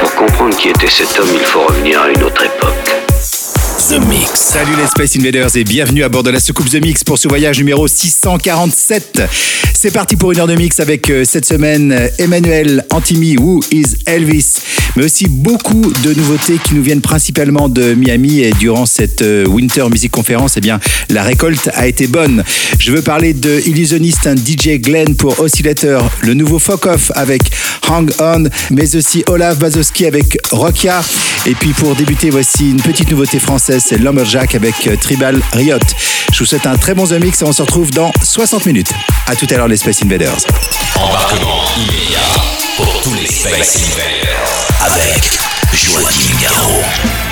Pour comprendre qui était cet homme, il faut revenir à une autre époque. The Mix. Salut les Space Invaders et bienvenue à bord de la soucoupe The Mix pour ce voyage numéro 647. C'est parti pour une heure de mix avec euh, cette semaine euh, Emmanuel Antimi, Who is Elvis, mais aussi beaucoup de nouveautés qui nous viennent principalement de Miami et durant cette euh, Winter Music Conference, eh bien, la récolte a été bonne. Je veux parler de Illusionist and DJ Glenn pour Oscillator, le nouveau Fuck Off avec Hang On, mais aussi Olaf Bazowski avec Rokia. Et puis pour débuter, voici une petite nouveauté française, c'est Lumberjack avec euh, Tribal Riot. Je vous souhaite un très bon The Mix et on se retrouve dans 60 minutes. À tout à l'heure les Space Invaders. Embarquement immédiat pour tous les Space Invaders avec Joachim Garraud.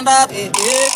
stand up.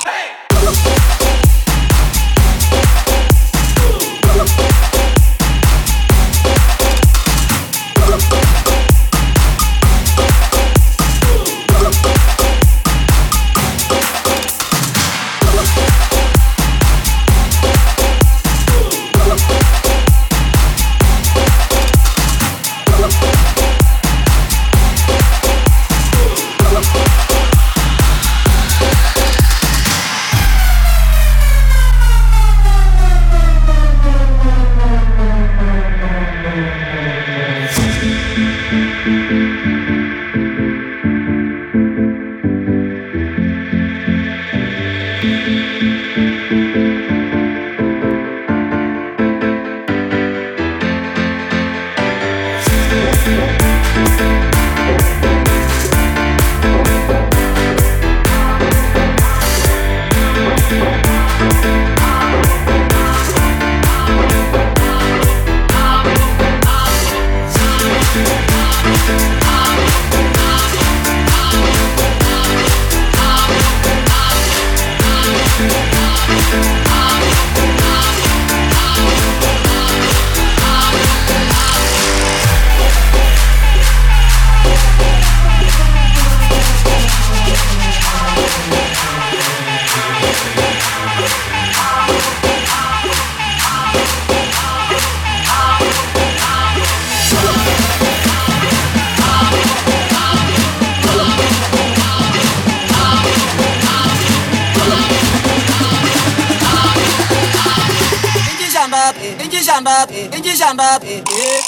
stand up.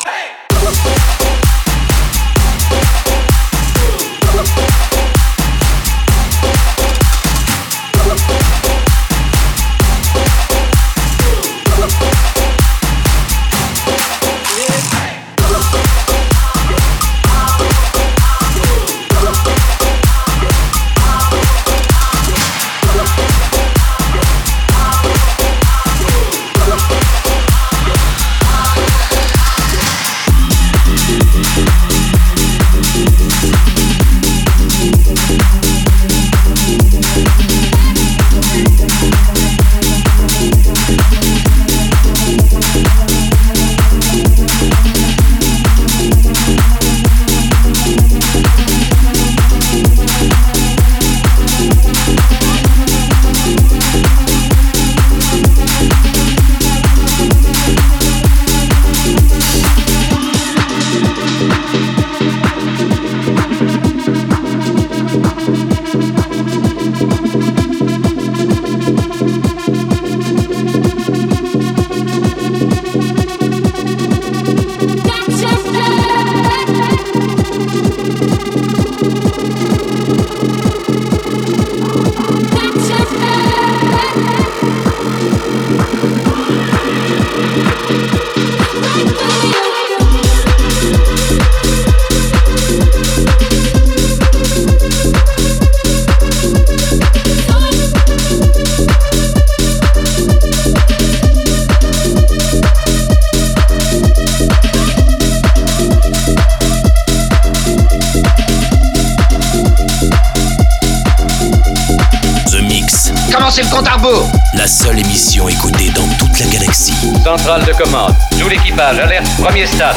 Tout l'équipage, alerte, premier stade.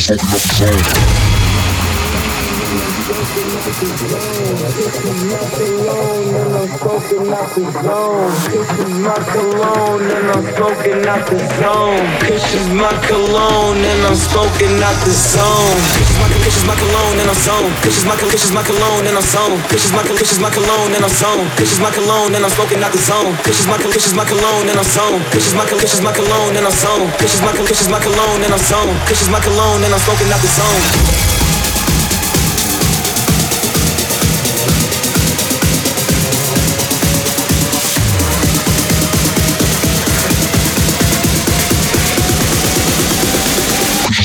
Let's open up the zone. my cologne. and I'm smoking out the zone. This is my cologne and I'm smoking out the zone. This is my cologne kisses my cologne and I'm zone. Kisses my kisses my cologne and I'm zone. Kisses my kisses my cologne and I'm zone. Kisses my cologne and I'm smoking out the zone. Kisses my kisses my cologne and I'm zone. Kisses my kisses my cologne and I'm zone. Kisses my kisses my cologne and I'm zone. Kisses my cologne and I'm smoking out the zone.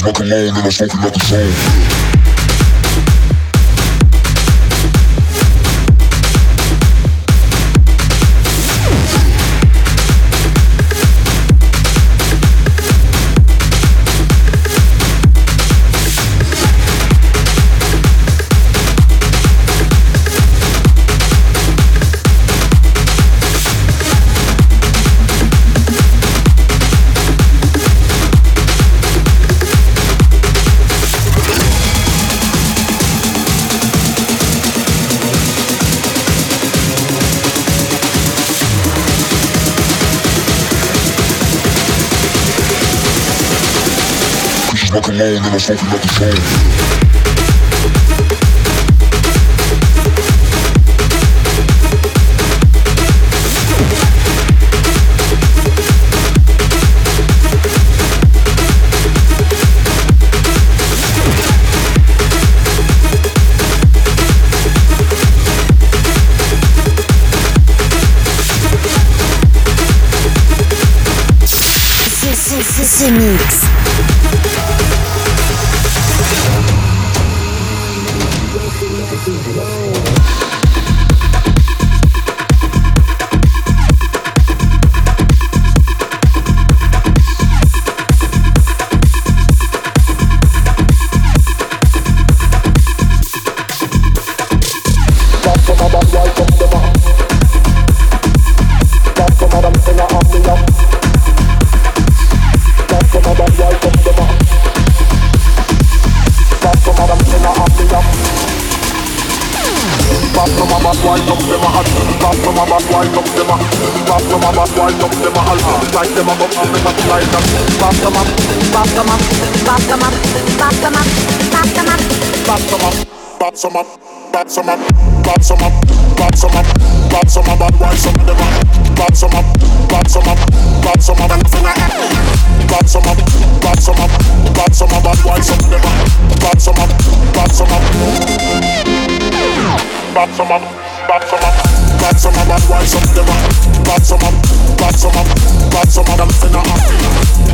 rock and I'm smoking like a zone. motherfucking motherfucking. bad summer, bad summer, bad summer, bad summer, bad summer, bad wine summer, the man, bad summer, bad summer, bad summer, bad summer, bad summer, bad summer, bad summer, bad wine summer, the man, bad summer, bad summer, bad summer, bad summer. Bad some of bad wives up the rock. Bad some up, bad some up, bad some of them finna up.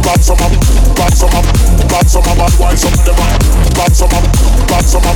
Bad some up, bad some up, bad some of bad wives up the rock. Bad some up, bad some up.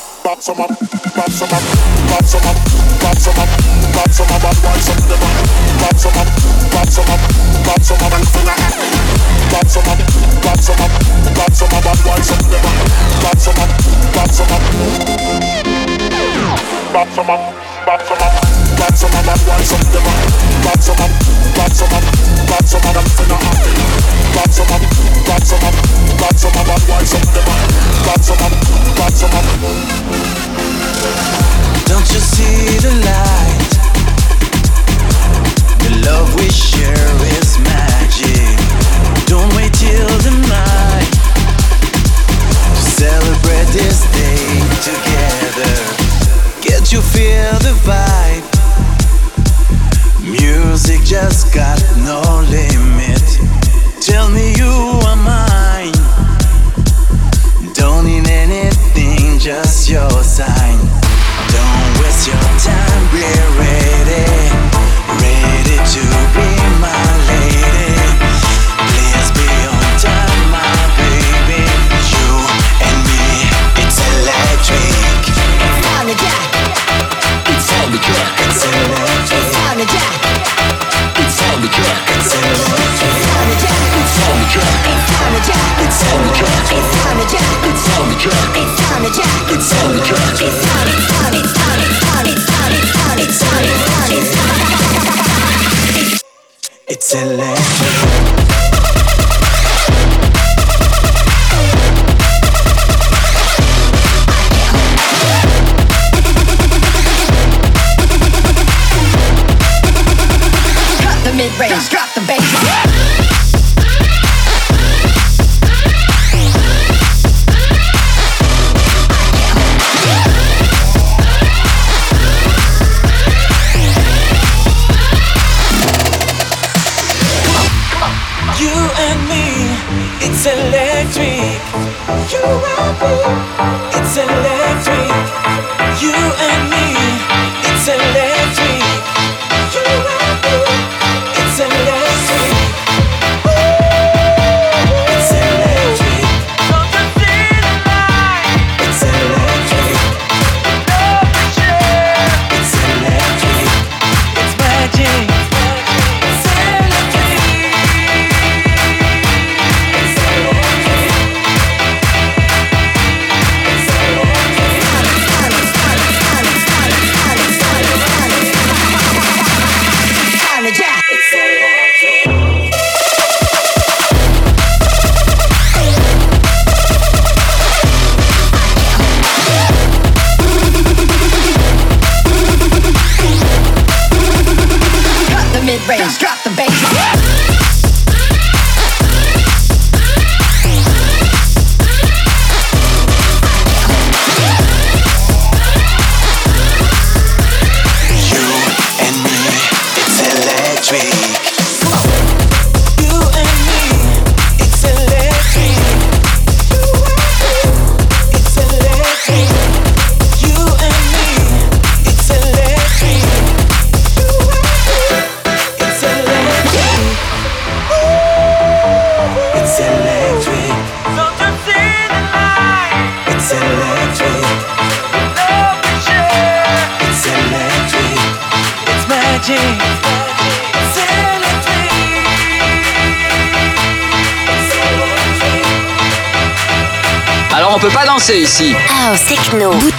Bop some up, bop some up bad some of them want some them up. Bad some up, bad some up, bad some of them finna happy. Bad some up, bad some up, bad some of them want some them up. Bad some up, bad some up.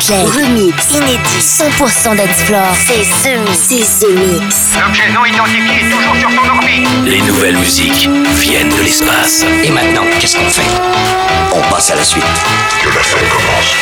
Bootleg, remix, inédit, 100% dance floor. C'est Mix. C'est The Mix. L'objet non identifié est toujours sur son orbite. Les nouvelles musiques viennent de l'espace. Et maintenant, qu'est-ce qu'on fait? On passe à la suite. Que la fête commence.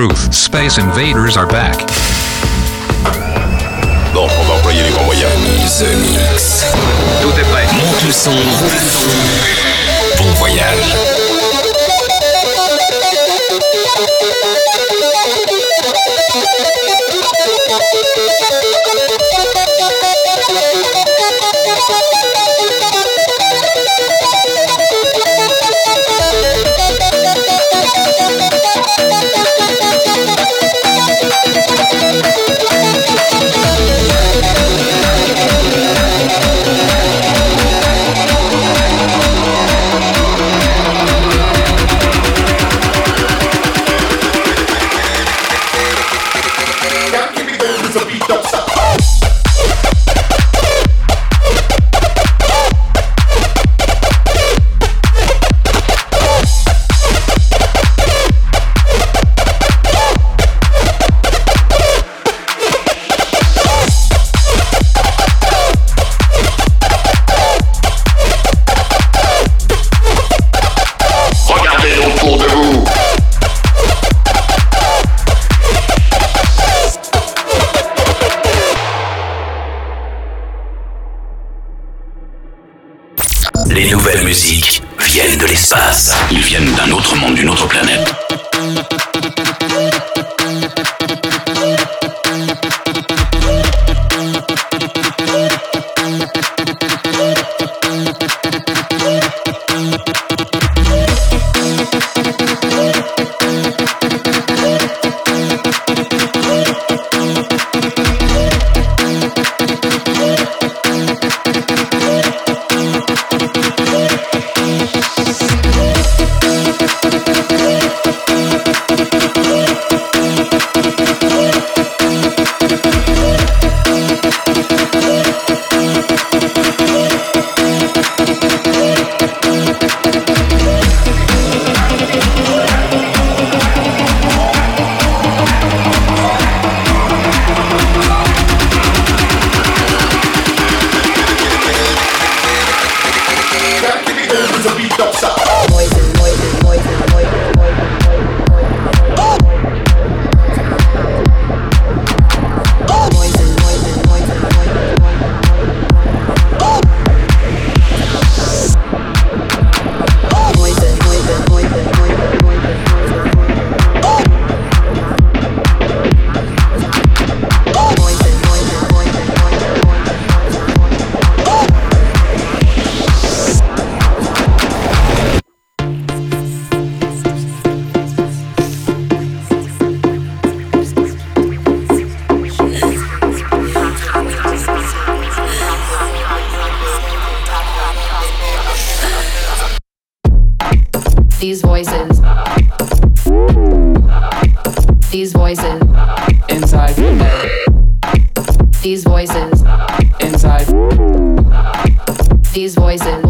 truth. Space Invaders are back. Prêt. Monte le son. Bon voyage. Ils viennent d'un autre monde, d'une autre planète. These voices inside. These voices.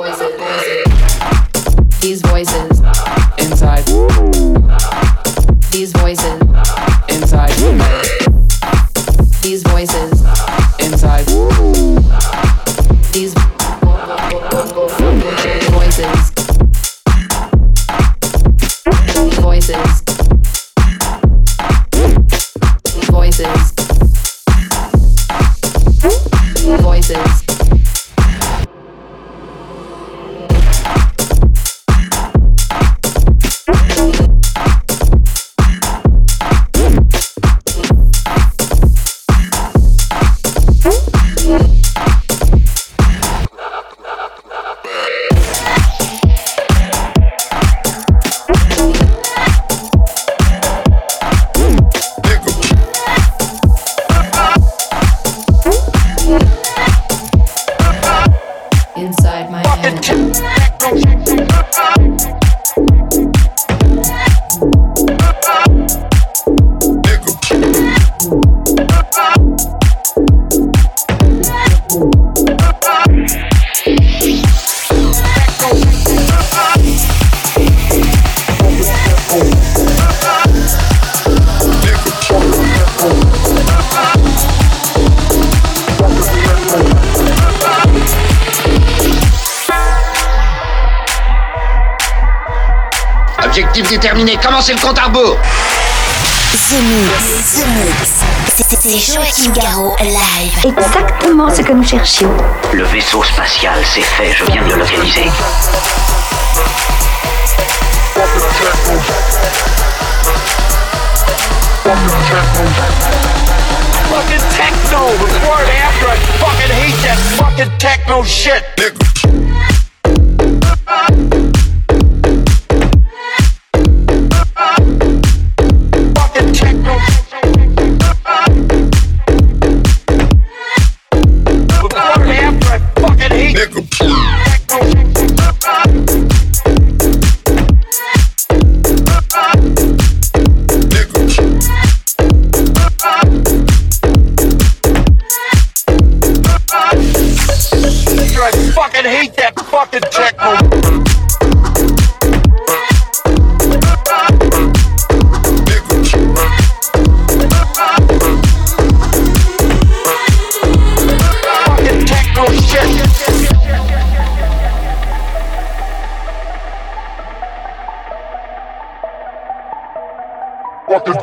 Objectif déterminé, commencez le compte à rebours? The Mix, The Mix. C'est- C'est Joachim Garraud live. Exactement ce que nous cherchions. Le vaisseau spatial, c'est fait, je viens de le localiser. Fucking techno before and after, I fucking hate that fucking techno shit.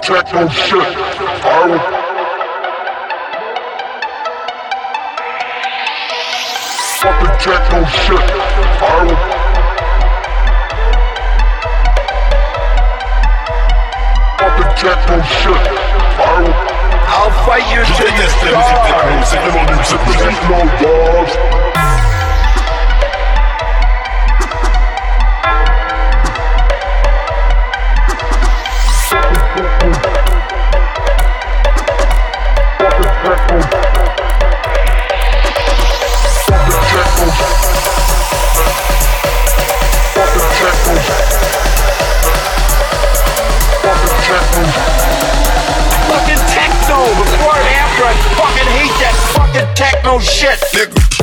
Techno shit. I will fucking techno shit. I will. Fucking techno shit. I will. I'll fight you to the stars. C'est vraiment nul cette musique. No dogs. Fucking techno shit. The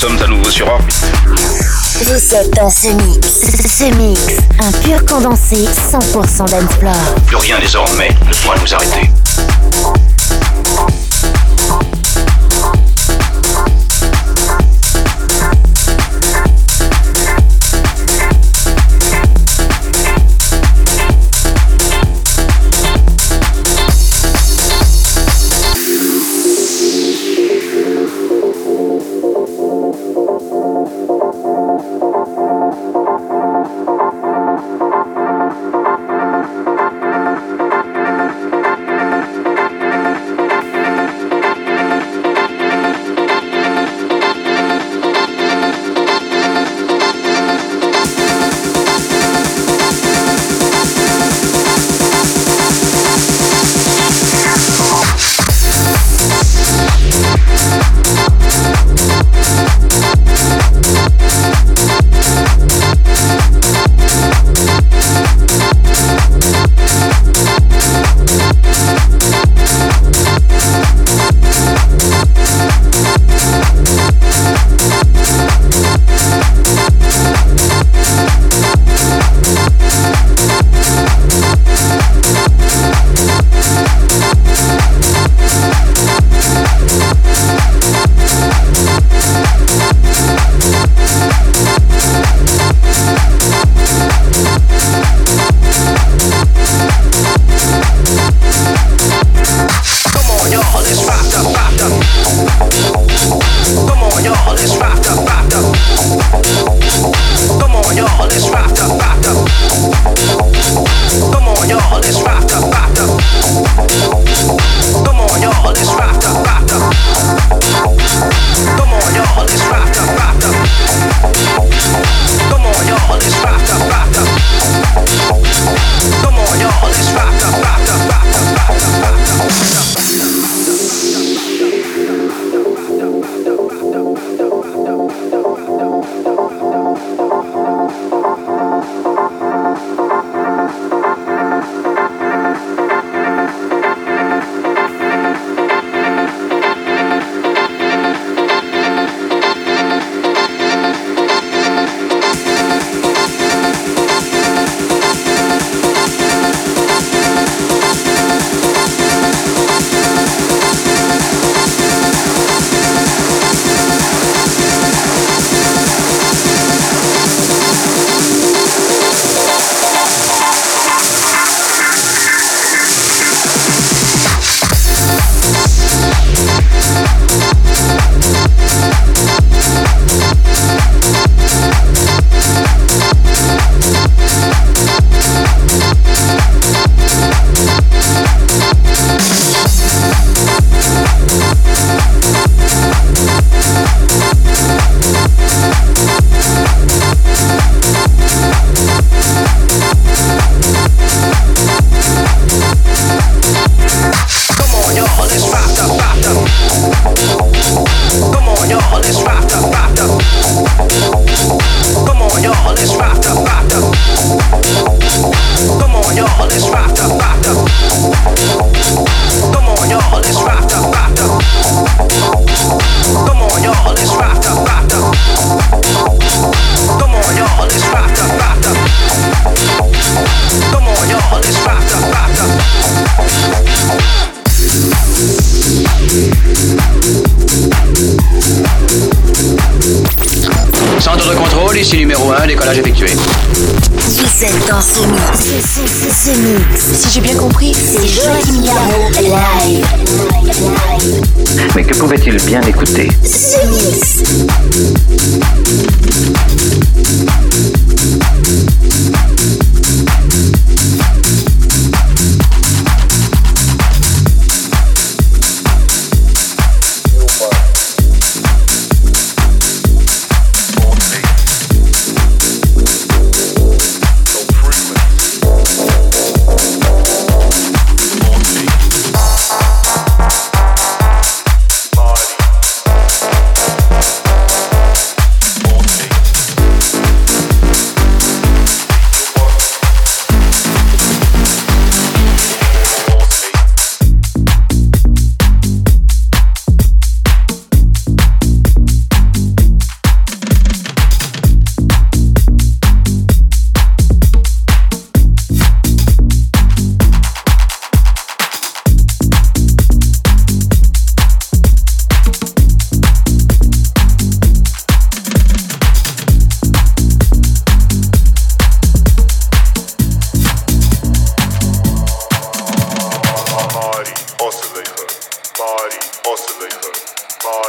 sommes à nouveau sur orbite. Vous êtes dans ce mix. Ce mix, un pur condensé 100% d'Ensplore. Plus rien désormais ne pourra nous arrêter. Si j'ai bien compris, c'est Joachim live. Mais que pouvait-il bien écouter?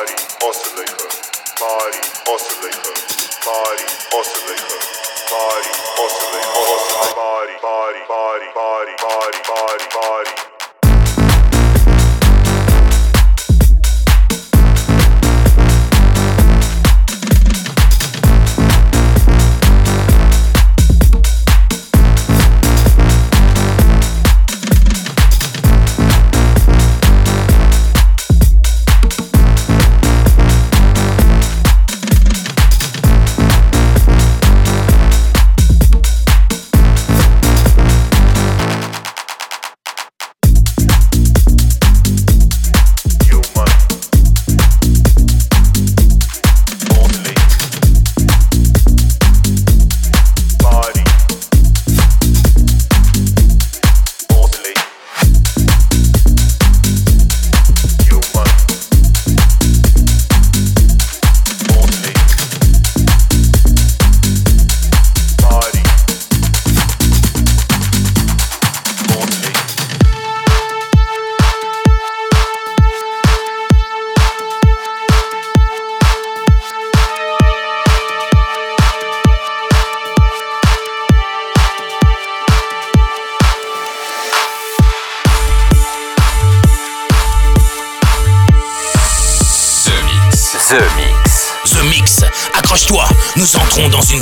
Party oscillator. Party oscillator. Party oscillator. Party oscillator. Party, party, party, party, party, party, party.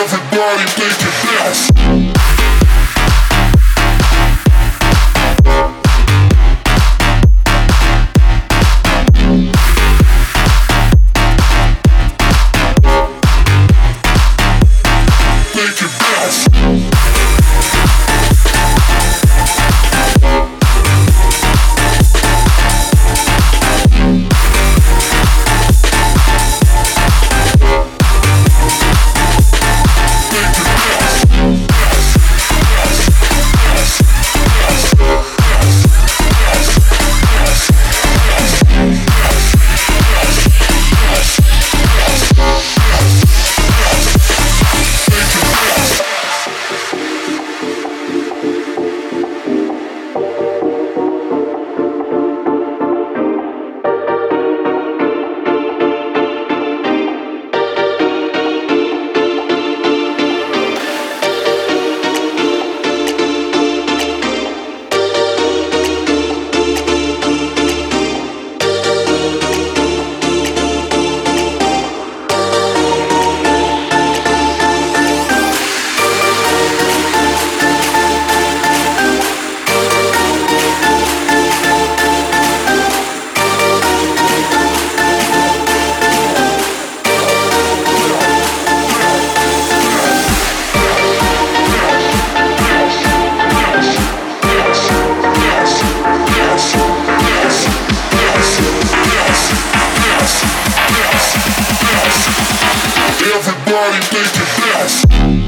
Everybody make it house. Everybody make it bounce.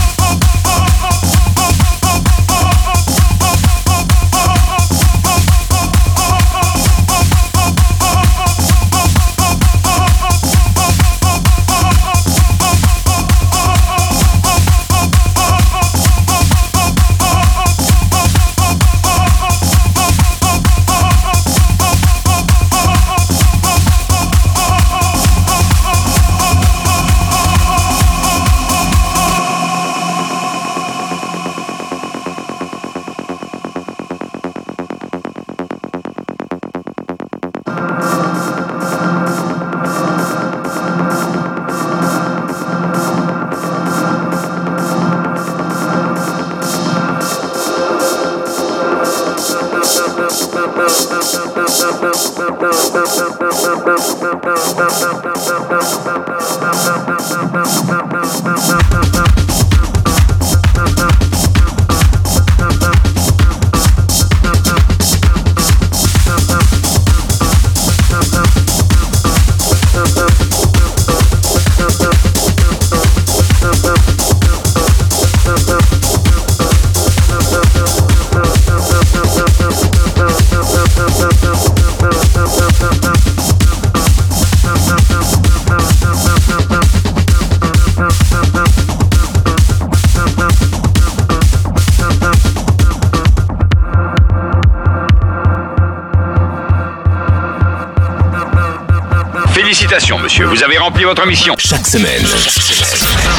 Votre mission. Chaque semaine,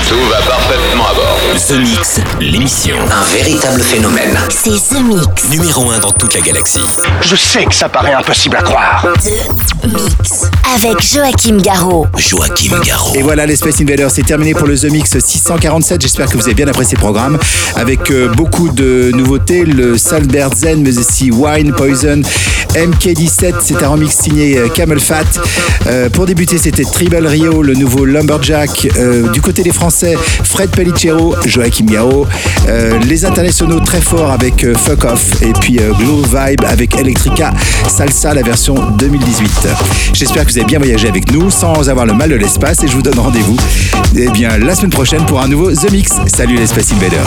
Tout va parfaitement à bord. The Mix, l'émission. Un véritable phénomène. C'est The Mix. Numéro 1 dans toute la galaxie. Je sais que ça paraît impossible à croire. The Mix. Avec Joachim Garraud. Joachim Garraud. Et voilà, les Space Invaders, c'est terminé pour le The Mix 647. J'espère que vous avez bien apprécié le programme avec euh, beaucoup de nouveautés. Le Salbert Zen, mais aussi Wine, Poison, MK17. C'est un remix signé euh, Camel Fat. Euh, pour débuter, c'était Tribal Rio, le nouveau Lumberjack. Euh, du côté des Français, Fred Pellicero, Joachim. Euh, les internationaux très forts avec euh, Fuck Off. Et puis euh, Glow Vibe avec Electrica Salsa, la version 2018. J'espère que vous avez bien voyagé avec nous sans avoir le mal de l'espace et je vous donne rendez-vous eh bien, la semaine prochaine pour un nouveau The Mix. Salut les Space Invaders.